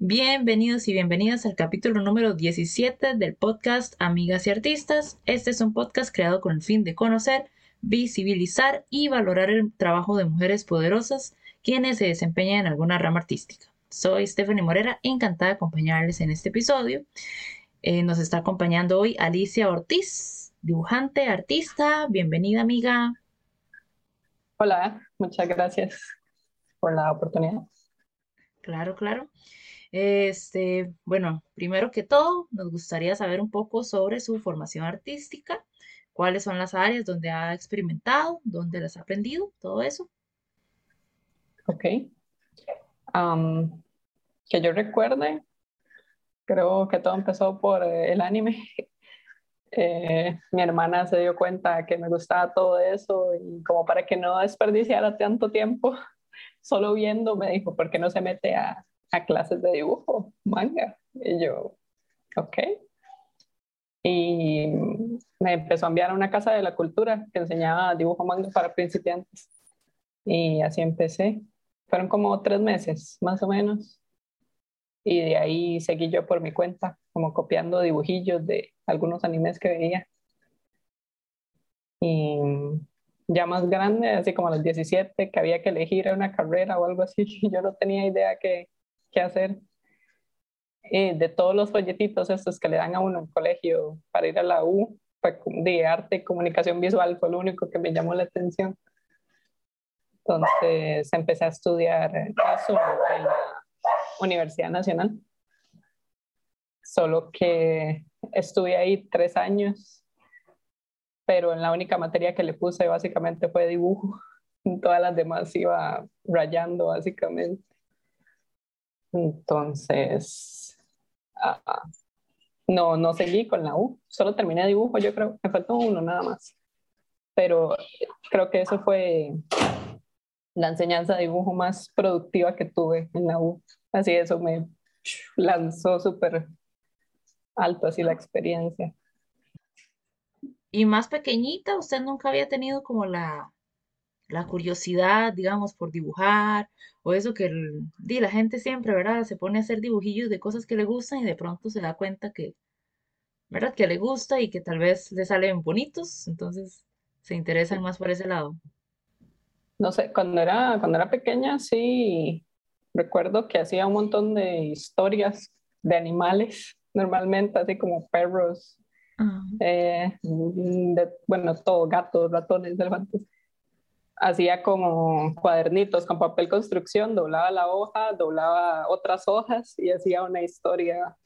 Bienvenidos y bienvenidas al capítulo número 17 del podcast Amigas y Artistas. Este es un podcast creado con el fin de conocer, visibilizar y valorar el trabajo de mujeres poderosas quienes se desempeñan en alguna rama artística. Soy Stephanie Morera, encantada de acompañarles en este episodio. Eh, nos está acompañando hoy Alicia Ortiz, dibujante, artista. Bienvenida, amiga. Hola, muchas gracias por la oportunidad. Claro, claro. Este, bueno, primero que todo, nos gustaría saber un poco sobre su formación artística, cuáles son las áreas donde ha experimentado, dónde las ha aprendido, todo eso. Ok. que yo recuerde, creo que todo empezó por eh, el anime. Eh, mi hermana se dio cuenta que me gustaba todo eso y como para que no desperdiciara tanto tiempo solo viendo, me dijo, ¿por qué no se mete a, a clases de dibujo, manga. Y yo, ok. Y me empezó a enviar a una casa de la cultura que enseñaba dibujo manga para principiantes. Y así empecé. Fueron como tres meses, más o menos. Y de ahí seguí yo por mi cuenta, como copiando dibujillos de algunos animes que veía. Y ya más grande, así como a los 17, que había que elegir una carrera o algo así, yo no tenía idea que, qué hacer. Eh, de todos los folletitos estos que le dan a uno en colegio para ir a la U, de arte comunicación visual, fue lo único que me llamó la atención. Entonces empecé a estudiar eso en la Universidad Nacional. Solo que estuve ahí tres años, pero en la única materia que le puse básicamente fue dibujo. Todas las demás iba rayando básicamente. Entonces, ah, no, no seguí con la U, solo terminé dibujo, yo creo, me faltó uno nada más. Pero creo que eso fue la enseñanza de dibujo más productiva que tuve en la U. Así eso me lanzó súper alto así la experiencia. Y más pequeñita, usted nunca había tenido como la, la curiosidad, digamos, por dibujar, o eso que la gente siempre, ¿verdad? Se pone a hacer dibujillos de cosas que le gustan y de pronto se da cuenta que, ¿verdad? Que le gusta y que tal vez le salen bonitos, entonces se interesan más por ese lado. No sé, cuando era, cuando era pequeña sí recuerdo que hacía un montón de historias de animales, normalmente así como perros, eh, bueno, todo, gatos, ratones, elefantes hacía como cuadernitos con papel construcción, doblaba la hoja, doblaba otras hojas y hacía una historia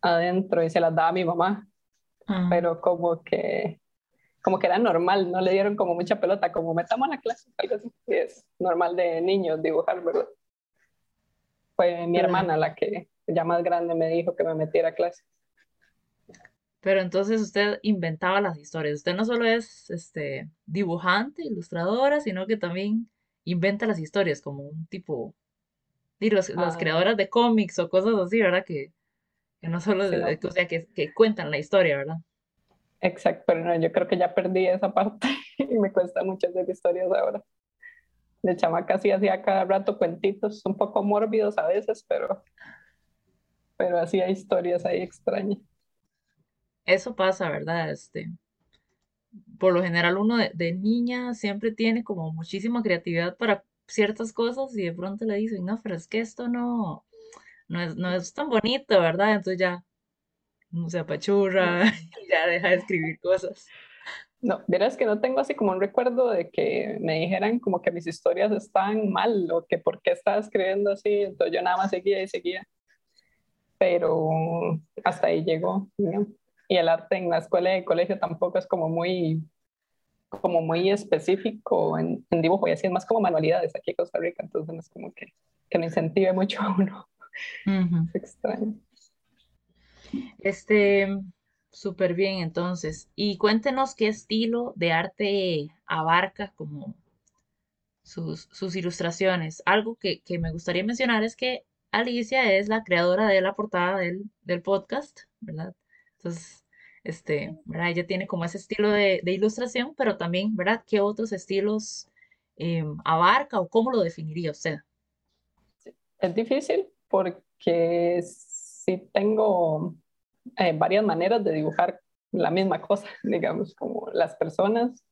adentro y se las daba a mi mamá. Ah. Pero como que como que era normal, no le dieron como mucha pelota, como metamos la clase, algo así. Es normal de niños dibujar, ¿verdad? Fue mi hermana la que ya más grande me dijo que me metiera a clase. Pero entonces usted inventaba las historias. Usted no solo es este, dibujante, ilustradora, sino que también inventa las historias como un tipo, y las creadoras de cómics o cosas así, ¿verdad? Que, que no solo, o sea, que, que, cuentan la historia, ¿verdad? Exacto, pero no, yo creo que ya perdí esa parte y me cuesta mucho hacer historias ahora. De chamaca sí hacía cada rato cuentitos, un poco mórbidos a veces, pero, pero hacía historias ahí extrañas eso pasa, ¿verdad? Este, por lo general uno de, niña siempre tiene como muchísima creatividad para ciertas cosas y de pronto le dicen, no, pero es que esto no, no es, no es tan bonito, ¿verdad? Entonces ya no se apachurra y ya deja de escribir cosas. No, verás que no tengo así como un recuerdo de que me dijeran como que mis historias están mal o que por qué estaba escribiendo así, entonces yo nada más seguía y seguía. Pero hasta ahí llegó. ¿no? Y el arte en la escuela y colegio tampoco es como muy como muy específico en, dibujo y así es más como manualidades aquí en Costa Rica, entonces no es como que, que me incentive mucho a uno. Es extraño. Este, súper bien entonces. Y cuéntenos qué estilo de arte abarca como sus, sus ilustraciones. Algo que, que, me gustaría mencionar es que Alicia es la creadora de la portada del, del podcast, ¿verdad? Entonces, este, ¿verdad? Ella tiene como ese estilo de, ilustración, pero también, ¿verdad? ¿Qué otros estilos eh, abarca o cómo lo definiría usted? Es difícil porque sí tengo eh, varias maneras de dibujar la misma cosa, digamos, como las personas.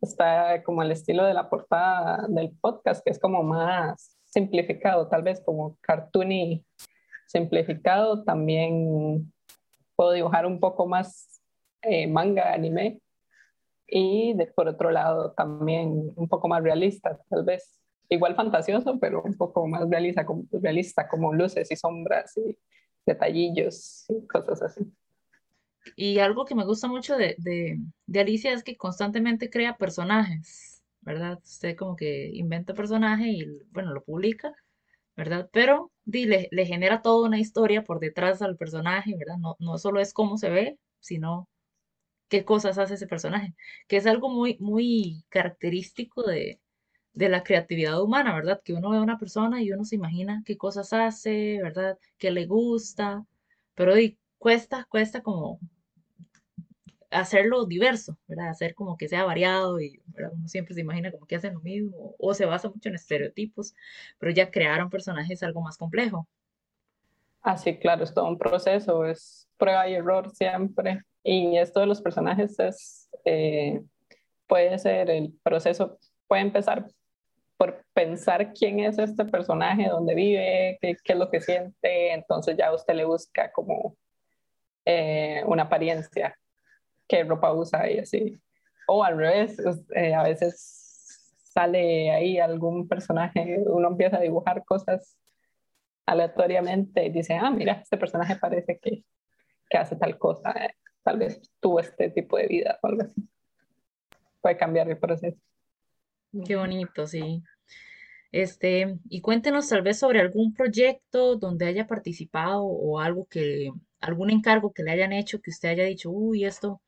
Está como el estilo de la portada del podcast, que es como más simplificado, tal vez como cartoony simplificado. También puedo dibujar un poco más eh, manga, anime. Y por otro lado, también un poco más realista, tal vez. Igual fantasioso, pero un poco más realista, como, realista, como luces y sombras y detallillos y cosas así. Y algo que me gusta mucho de, de, Alicia es que constantemente crea personajes, ¿verdad? Usted como que inventa personaje y, bueno, lo publica, ¿verdad? Pero le, le, genera toda una historia por detrás al personaje, ¿verdad? No, no solo es cómo se ve, sino qué cosas hace ese personaje, que es algo muy, muy característico de, de la creatividad humana, ¿verdad? Que uno ve a una persona y uno se imagina qué cosas hace, ¿verdad? Qué le gusta, pero cuesta, cuesta como hacerlo diverso, ¿verdad? Hacer como que sea variado y uno siempre se imagina como que hacen lo mismo o se basa mucho en estereotipos, pero ya crearon personajes algo más complejo. Ah, sí, claro, es todo un proceso, es prueba y error siempre. Y esto de los personajes es, eh, puede ser el proceso, puede empezar por pensar quién es este personaje, dónde vive, qué, qué es lo que siente, entonces ya usted le busca como eh, una apariencia qué ropa usa y así. O al revés, eh, a veces sale ahí algún personaje, uno empieza a dibujar cosas aleatoriamente y dice, ah, mira, este personaje parece que, que hace tal cosa, eh, tal vez tuvo este tipo de vida o algo así. Puede cambiar el proceso. Qué bonito, sí. Este, y cuéntenos tal vez sobre algún proyecto donde haya participado o algo que, algún encargo que le hayan hecho que usted haya dicho, uy, esto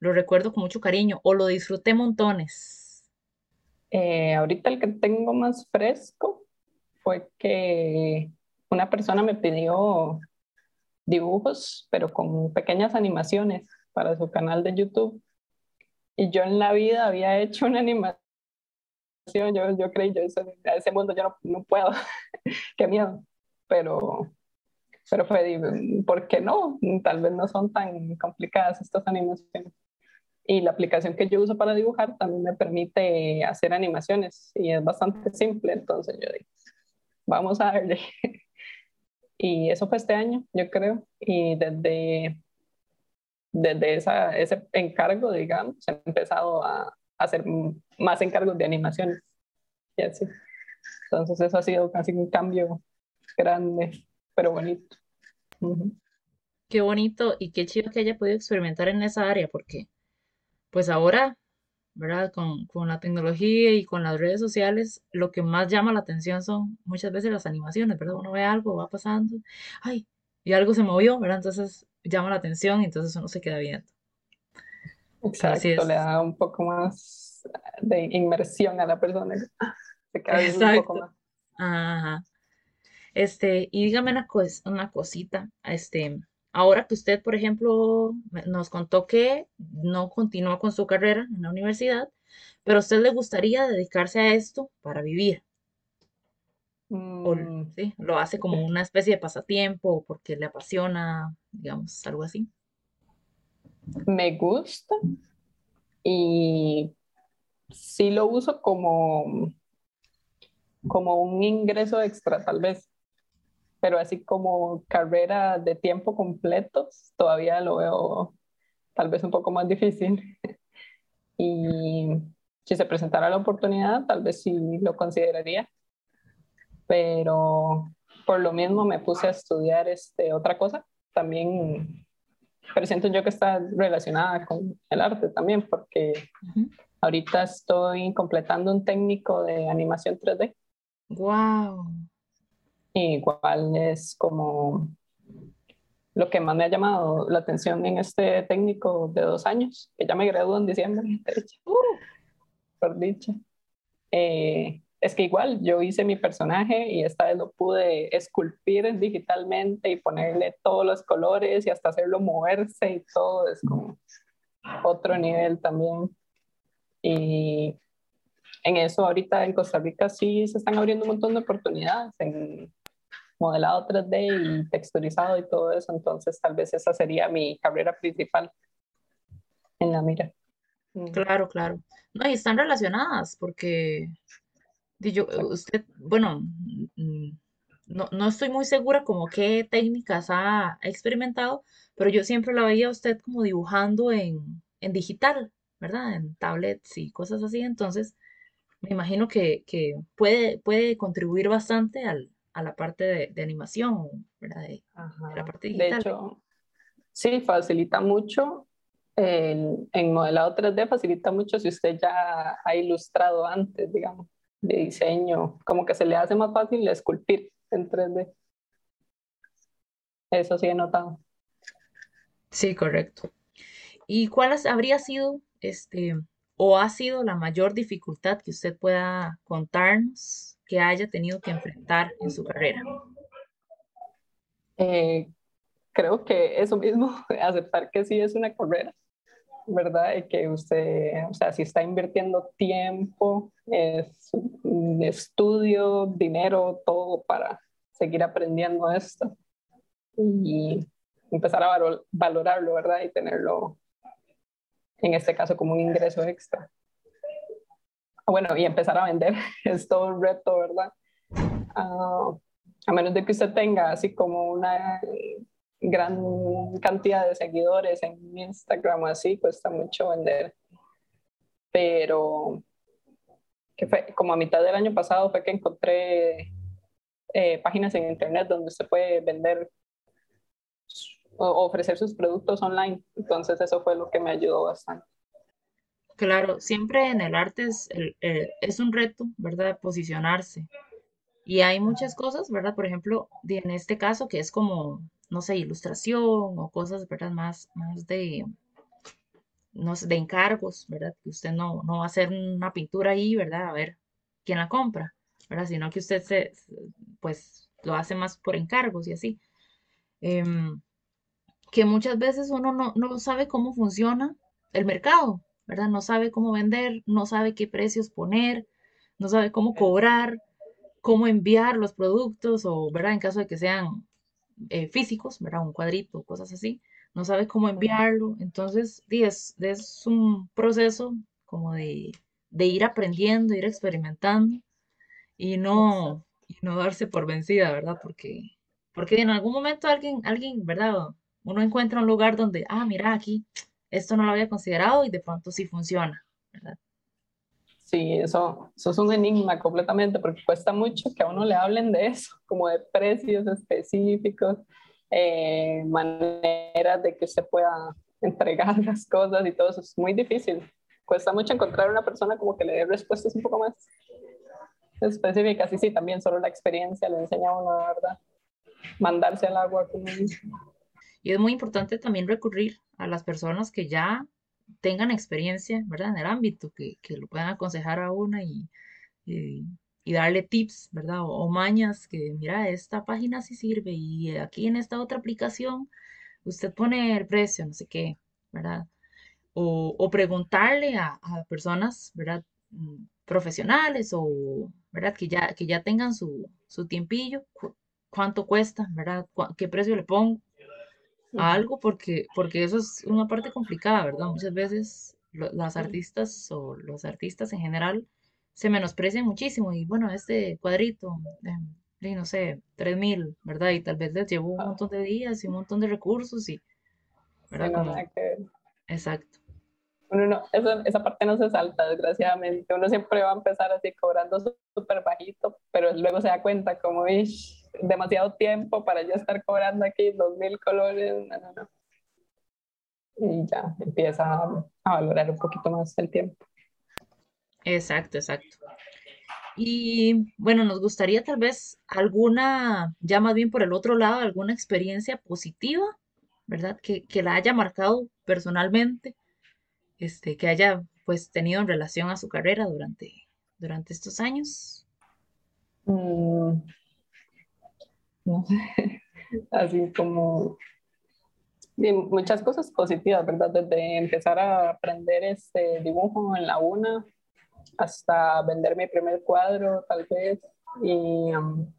lo recuerdo con mucho cariño o lo disfruté montones? Eh, ahorita el que tengo más fresco fue que una persona me pidió dibujos, pero con pequeñas animaciones para su canal de YouTube. Y yo en la vida había hecho una animación, yo, yo creí, yo a ese mundo yo no, no puedo, qué miedo. Pero pero fue, ¿por qué no? Tal vez no son tan complicadas estas animaciones. Y la aplicación que yo uso para dibujar también me permite hacer animaciones y es bastante simple, entonces yo digo, vamos a verle. y eso fue este año, yo creo, y desde, desde esa, ese encargo, digamos, he empezado a hacer más encargos de animaciones y así. Entonces eso ha sido casi un cambio grande, pero bonito. Qué bonito y qué chido que haya podido experimentar en esa área, porque pues ahora, ¿verdad? Con, con, la tecnología y con las redes sociales, lo que más llama la atención son muchas veces las animaciones, ¿verdad? Uno ve algo, va pasando, ay, y algo se movió, ¿verdad? Entonces llama la atención y entonces uno se queda viendo. Exacto, le da un poco más de inmersión a la persona. Se queda viendo un poco más. Ajá. Este, y dígame una, una cosita, este, ahora que usted, por ejemplo, nos contó que no continuó con su carrera en la universidad, pero a usted le gustaría dedicarse a esto para vivir. O, mm. ¿sí? Lo hace como una especie de pasatiempo porque le apasiona, digamos, algo así. Me gusta y sí lo uso como, como un ingreso extra, tal vez pero así como carrera de tiempo completo, todavía lo veo tal vez un poco más difícil. y si se presentara la oportunidad, tal vez sí lo consideraría, pero por lo mismo me puse a estudiar este, otra cosa, también, pero siento yo que está relacionada con el arte también, porque ahorita estoy completando un técnico de animación 3D. ¡Wow! Igual es como lo que más me ha llamado la atención en este técnico de dos años, que ya me graduó en diciembre, uh. por dicha. Eh, es que igual yo hice mi personaje y esta vez lo pude esculpir digitalmente y ponerle todos los colores y hasta hacerlo moverse y todo, es como otro nivel también. Y en eso ahorita en Costa Rica sí se están abriendo un montón de oportunidades en modelado 3D y texturizado y todo eso, entonces tal vez esa sería mi carrera principal en la mira. Claro, claro. No, y están relacionadas porque yo, usted, bueno, mm, no, no estoy muy segura como qué técnicas ha experimentado, pero yo siempre la veía a usted como dibujando en, en digital, ¿verdad? En tablets y cosas así, entonces me imagino que, que puede, puede contribuir bastante al, a la parte de, animación, ¿verdad? De, la parte digital. De hecho, sí, facilita mucho. En, en, modelado 3D facilita mucho si usted ya ha ilustrado antes, digamos, de diseño, como que se le hace más fácil esculpir en 3D. Eso sí he notado. Sí, correcto. ¿Y cuál habría sido este o ha sido la mayor dificultad que usted pueda contarnos que haya tenido que enfrentar en su carrera? Eh, creo que eso mismo, aceptar que sí es una carrera, ¿verdad? Y que usted, o sea, si está invirtiendo tiempo, es estudio, dinero, todo para seguir aprendiendo esto y empezar a valorarlo, ¿verdad? Y tenerlo, en este caso, como un ingreso extra. Bueno, y empezar a vender es todo un reto, ¿verdad? Ah, a menos de que usted tenga así como una gran cantidad de seguidores en Instagram así, cuesta mucho vender. Pero que fue como a mitad del año pasado fue que encontré eh, páginas en internet donde se puede vender o ofrecer sus productos online. Entonces eso fue lo que me ayudó bastante. Claro, siempre en el arte es, es un reto, ¿verdad? Posicionarse. Y hay muchas cosas, ¿verdad? Por ejemplo, en este caso que es como, no sé, ilustración o cosas, ¿verdad? Más, más de, no sé, de encargos, ¿verdad? Que usted no, no va a hacer una pintura ahí, ¿verdad? A ver quién la compra, ¿verdad? Sino que usted se, pues, lo hace más por encargos y así. Em, que muchas veces uno no, no sabe cómo funciona el mercado, ¿verdad? No sabe cómo vender, no sabe qué precios poner, no sabe cómo cobrar, cómo enviar los productos o, ¿verdad? En caso de que sean eh, físicos, ¿verdad? Un cuadrito, cosas así, no sabe cómo enviarlo. Entonces, es, es un proceso como de, ir aprendiendo, ir experimentando y no, no darse por vencida, ¿verdad? Porque, porque en algún momento alguien, alguien, ¿verdad? Uno encuentra un lugar donde, ah, mira, aquí esto no lo había considerado y de pronto sí funciona, ¿verdad? Sí, eso, eso es un enigma completamente porque cuesta mucho que a uno le hablen de eso, como de precios específicos, eh, maneras de que se pueda entregar las cosas y todo eso es muy difícil. Cuesta mucho encontrar una persona como que le dé respuestas un poco más específicas. Y sí, también solo la experiencia le enseña a uno, ¿verdad? Mandarse al agua Y es muy importante también recurrir a las personas que ya tengan experiencia, ¿verdad? En el ámbito, que, que lo puedan aconsejar a una y, y, darle tips, ¿verdad? O, mañas que, mira, esta página sí sirve y aquí en esta otra aplicación usted pone el precio, no sé qué, ¿verdad? O, o preguntarle a, a, personas, ¿verdad? Mm, profesionales o, ¿verdad? Que ya, que ya tengan su, su tiempillo, cuánto cuesta, ¿verdad? ¿Qué precio le pongo? Algo porque, porque eso es una parte complicada, ¿verdad? Muchas veces las artistas o los artistas en general se menosprecian muchísimo y bueno, este cuadrito, de, no sé, tres mil, ¿verdad? Y tal vez les llevó un montón de días y un montón de recursos y, ¿verdad? Exacto. no, esa parte no se salta, desgraciadamente. Uno siempre va a empezar así cobrando súper bajito, pero luego se da cuenta como, es demasiado tiempo para ya estar cobrando aquí dos mil colores, Y ya empieza a, valorar un poquito más el tiempo. Exacto, exacto. Y bueno, nos gustaría tal vez alguna, ya más bien por el otro lado, alguna experiencia positiva, ¿verdad? Que, que la haya marcado personalmente, este, que haya pues tenido en relación a su carrera durante, durante estos años. Mm, no sé, así como muchas cosas positivas, ¿verdad? Desde empezar a aprender este dibujo en la UNA hasta vender mi primer cuadro, tal vez, y, um,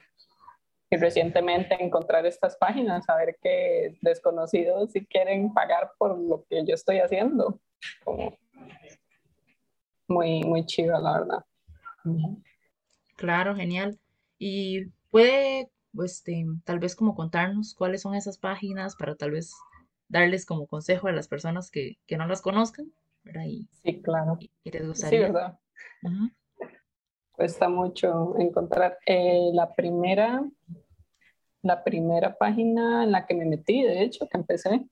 y recientemente encontrar estas páginas, saber que desconocidos si quieren pagar por lo que yo estoy haciendo. Como muy, muy chido, la verdad. Claro, genial. Y puede, este, tal vez como contarnos cuáles son esas páginas para tal vez darles como consejo a las personas que, que no las conozcan, ¿verdad? sí, claro. Y, les gustaría. Sí, ¿verdad? Cuesta mucho encontrar. Eh, la primera, la primera página en la que me metí, de hecho, que empecé,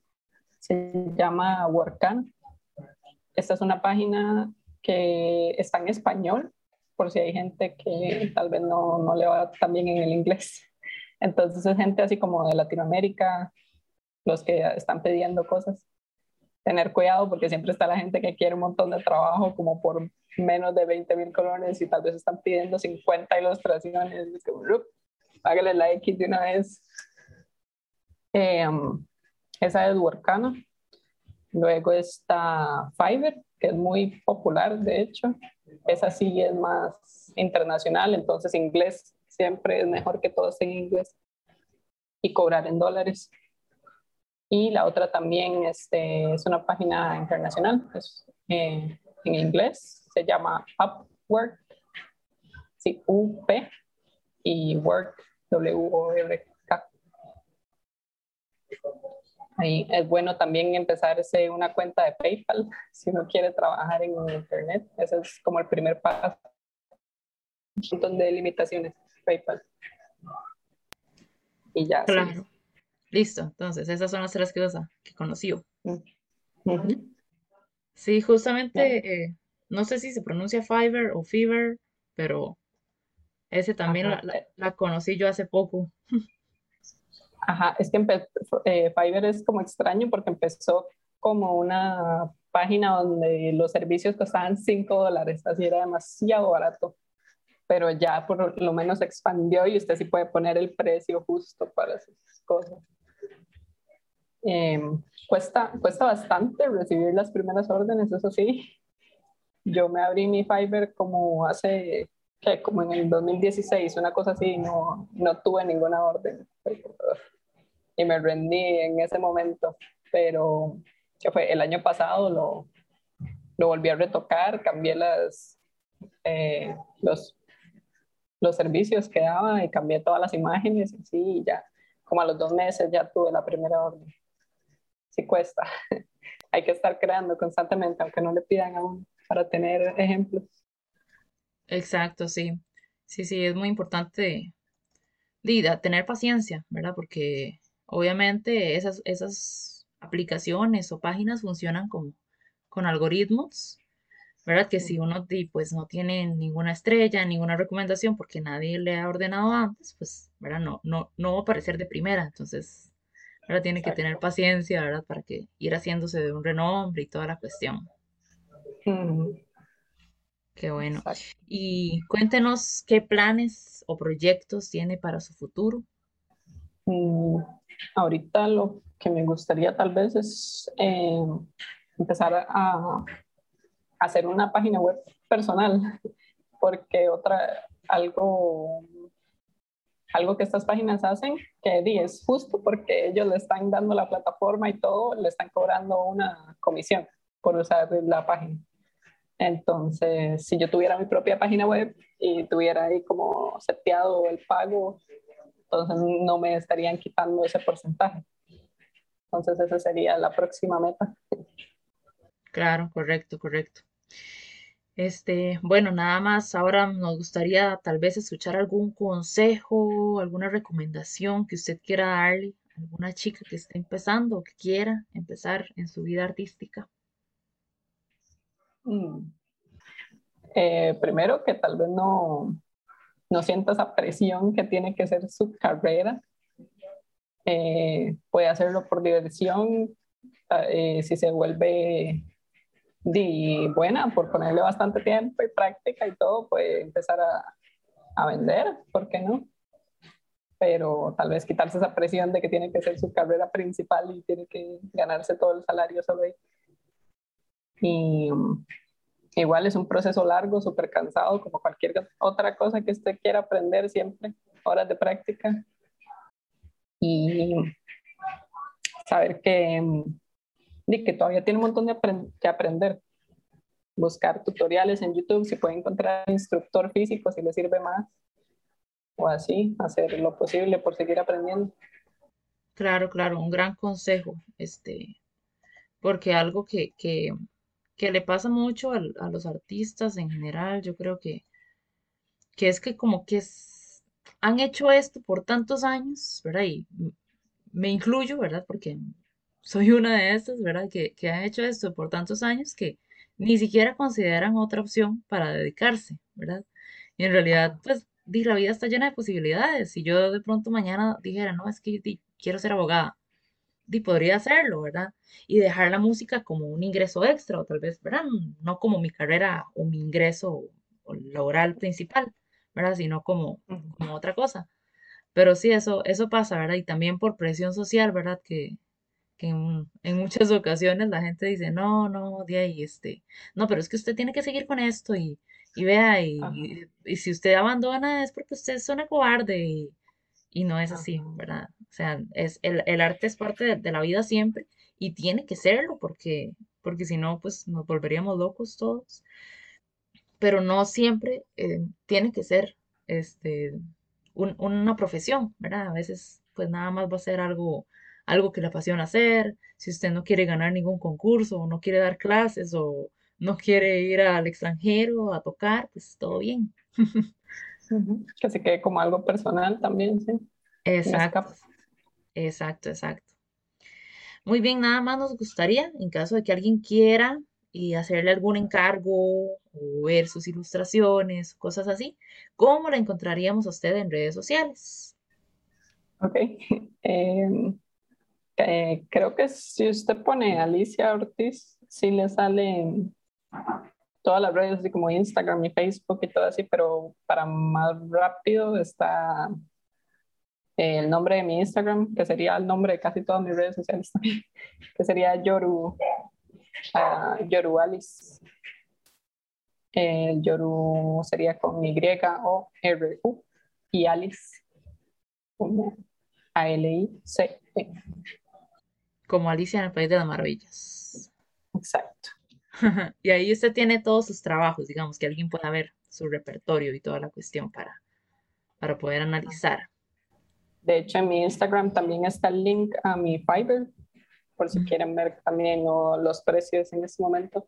se llama Workan. Esta es una página que está en español, por si hay gente que tal vez no, no le va tan bien en el inglés. Entonces es gente así como de Latinoamérica, los que están pidiendo cosas. Tener cuidado porque siempre está la gente que quiere un montón de trabajo como por menos de 20 mil colones y tal vez están pidiendo 50 ilustraciones. Págale la X de una vez. Em, esa es Workana. Luego está Fiverr, que es muy popular, de hecho. Esa sí es más internacional, entonces inglés siempre es mejor que todo en inglés y cobrar en dólares. Y la otra también este, es una página internacional, es, eh, en inglés, se llama Upwork, sí, U-P y Work, W-O-R-K. Ahí es bueno también empezarse una cuenta de PayPal si uno quiere trabajar en Internet. Ese es como el primer paso. Un montón de limitaciones, PayPal. Y ya. Claro. Listo. Entonces, esas son las tres cosas que conocí. Sí, justamente, eh, no sé si se pronuncia Fiverr o Fever, pero ese también la, la, conocí yo hace poco. Ajá, es que eh, Fiverr es como extraño porque empezó como una página donde los servicios costaban 5 dólares, así era demasiado barato, pero ya por lo menos expandió y usted sí puede poner el precio justo para sus cosas. Em, cuesta, cuesta bastante recibir las primeras órdenes, eso sí. Yo me abrí mi Fiverr como hace, como en el 2016, una cosa así, no, no tuve ninguna orden y me rendí en ese momento, pero que fue el año pasado lo, lo volví a retocar, cambié las, eh, los, los servicios que daba y cambié todas las imágenes y sí, ya como a los dos meses ya tuve la primera orden. Sí cuesta. Hay que estar creando constantemente, aunque no le pidan aún para tener ejemplos. Exacto, sí. Sí, sí, es muy importante tener paciencia, ¿verdad? Porque Obviamente esas, esas aplicaciones o páginas funcionan con, con algoritmos, ¿verdad? Que si uno pues no tiene ninguna estrella, ninguna recomendación porque nadie le ha ordenado antes, pues, ¿verdad? No, no, no va a aparecer de primera. Entonces, ¿verdad? Tiene que tener paciencia, ¿verdad? Para que ir haciéndose de un renombre y toda la cuestión. Qué bueno. Y cuéntenos qué planes o proyectos tiene para su futuro. Mm, ahorita lo que me gustaría tal vez es eh, empezar a, hacer una página web personal, porque otra, algo, algo que estas páginas hacen, que es justo porque ellos le están dando la plataforma y todo, le están cobrando una comisión por usar la página. Entonces, si yo tuviera mi propia página web y tuviera ahí como seteado el pago entonces no me estarían quitando ese porcentaje. Entonces esa sería la próxima meta. Claro, correcto, correcto. Este, bueno, nada más, ahora nos gustaría tal vez escuchar algún consejo, alguna recomendación que usted quiera darle a alguna chica que esté empezando o que quiera empezar en su vida artística. Mm. Eh, primero que tal vez no, no sienta esa presión que tiene que ser su carrera. Eh, puede hacerlo por diversión, eh, si se vuelve buena, por ponerle bastante tiempo y práctica y todo, puede empezar a, a vender, ¿por qué no? Pero tal vez quitarse esa presión de que tiene que ser su carrera principal y tiene que ganarse todo el salario solo ahí. Y igual es un proceso largo, súper cansado, como cualquier otra cosa que usted quiera aprender siempre, horas de práctica. y saber que, que todavía tiene un montón de que aprender. Buscar tutoriales en YouTube, si puede encontrar instructor físico, si le sirve más, o así, hacer lo posible por seguir aprendiendo. Claro, claro, un gran consejo, este, porque algo que, que, que le pasa mucho a, a, los artistas en general, yo creo que, que es que como que es, han hecho esto por tantos años, ¿verdad? Y me incluyo, ¿verdad? Porque soy una de estas, ¿verdad? Que, que han hecho esto por tantos años que ni siquiera consideran otra opción para dedicarse, ¿verdad? Y en realidad, pues, la vida está llena de posibilidades. Si yo de pronto mañana dijera, no, es que quiero ser abogada, di, podría hacerlo, ¿verdad? Y dejar la música como un ingreso extra, o tal vez, ¿verdad? No como mi carrera o mi ingreso laboral principal, ¿verdad? Sino como, como otra cosa. Pero sí, eso, eso pasa, ¿verdad? Y también por presión social, ¿verdad? Que, que en, muchas ocasiones la gente dice, no, no, de ahí, este, no, pero es que usted tiene que seguir con esto y, y vea, y, y, si usted abandona es porque usted es una cobarde y, y no es así, ¿verdad? O sea, es, el, el arte es parte de, la vida siempre y tiene que serlo porque, porque si no, pues nos volveríamos locos todos. Pero no siempre eh, tiene que ser este, una profesión, ¿verdad? A veces pues nada más va a ser algo, algo que le apasiona hacer, si usted no quiere ganar ningún concurso o no quiere dar clases o no quiere ir al extranjero a tocar, pues todo bien. Que se quede como algo personal también, sí. Exacto. Exacto, exacto. Muy bien, nada más nos gustaría, en caso de que alguien quiera y hacerle algún encargo o ver sus ilustraciones, cosas así, ¿cómo la encontraríamos a usted en redes sociales? Ok. Em, eh, creo que si usted pone Alicia Ortiz, sí le salen todas las redes, así como Instagram y Facebook y todo así, pero para más rápido está el nombre de mi Instagram, que sería el nombre de casi todas mis redes sociales también, que sería Yoru, uh, Yoru Alice. El Yoru sería con Y o R U y Alice como A L I C E. Como Alicia en el País de las Maravillas. Exacto. y ahí usted tiene todos sus trabajos, digamos, que alguien pueda ver su repertorio y toda la cuestión para, para poder analizar. De hecho, en mi Instagram también está el link a mi Fiverr, por si quieren ver también los precios en este momento.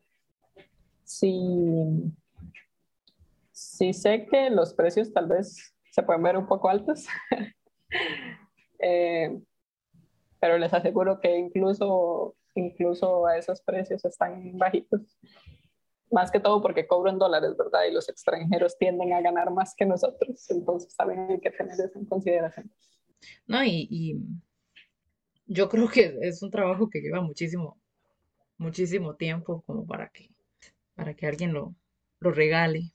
Sí, sí sé que los precios tal vez se pueden ver un poco altos, eh, pero les aseguro que incluso incluso a esos precios están bajitos. Más que todo porque cobro en dólares, ¿verdad? Y los extranjeros tienden a ganar más que nosotros, entonces también hay que tener eso en consideración. No, y, yo creo que es un trabajo que lleva muchísimo, muchísimo tiempo como para que, para que alguien lo, lo regale.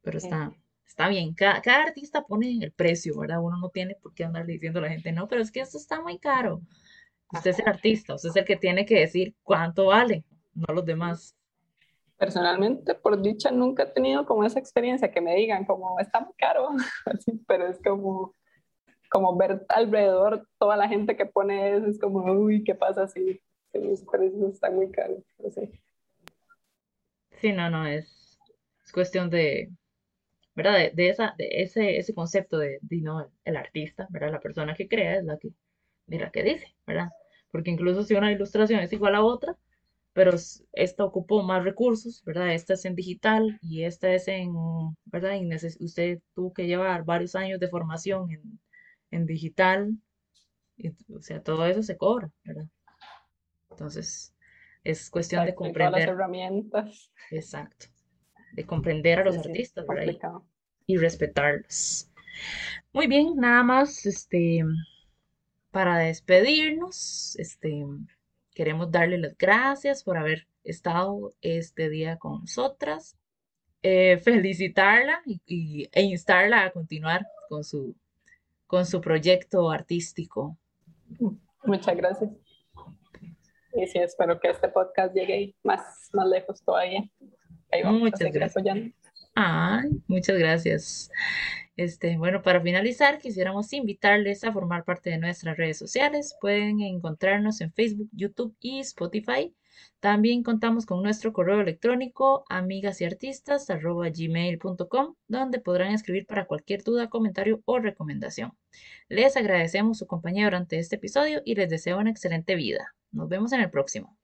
Pero está, está bien. Cada, cada, artista pone el precio, ¿verdad? Uno no tiene por qué andar diciendo a la gente, no, pero es que esto está muy caro. Usted es el artista, usted es el que tiene que decir cuánto vale, no los demás. Personalmente, por dicha, nunca he tenido como esa experiencia que me digan como está muy caro, pero es como, como ver alrededor toda la gente que pone eso, es como, uy, ¿qué pasa si los precios están muy caros? Sí, no, no, es, es cuestión de, ¿verdad? De, esa, de ese, ese concepto de, de no, el artista, ¿verdad? La persona que crea es la que, mira, qué dice, ¿verdad? porque incluso si una ilustración es igual a otra, pero esta ocupó más recursos, ¿verdad? Esta es en digital y esta es en, ¿verdad? Y usted tuvo que llevar varios años de formación en, en digital, o sea, todo eso se cobra, ¿verdad? Entonces, es cuestión de comprender. las herramientas. Exacto. De comprender a los artistas, ¿verdad? Y, y respetarlos. Muy bien, nada más, este, para despedirnos, este, queremos darle las gracias por haber estado este día con nosotras, eh, felicitarla y, e instarla a continuar con su, con su proyecto artístico. Muchas gracias. Y sí, espero que este podcast llegue más, más lejos todavía. Muchas gracias. muchas gracias. Este, bueno, para finalizar, quisiéramos invitarles a formar parte de nuestras redes sociales. Pueden encontrarnos en Facebook, YouTube y Spotify. También contamos con nuestro correo electrónico amigasyartistas.gmail.com donde podrán escribir para cualquier duda, comentario o recomendación. Les agradecemos su compañía durante este episodio y les deseo una excelente vida. Nos vemos en el próximo.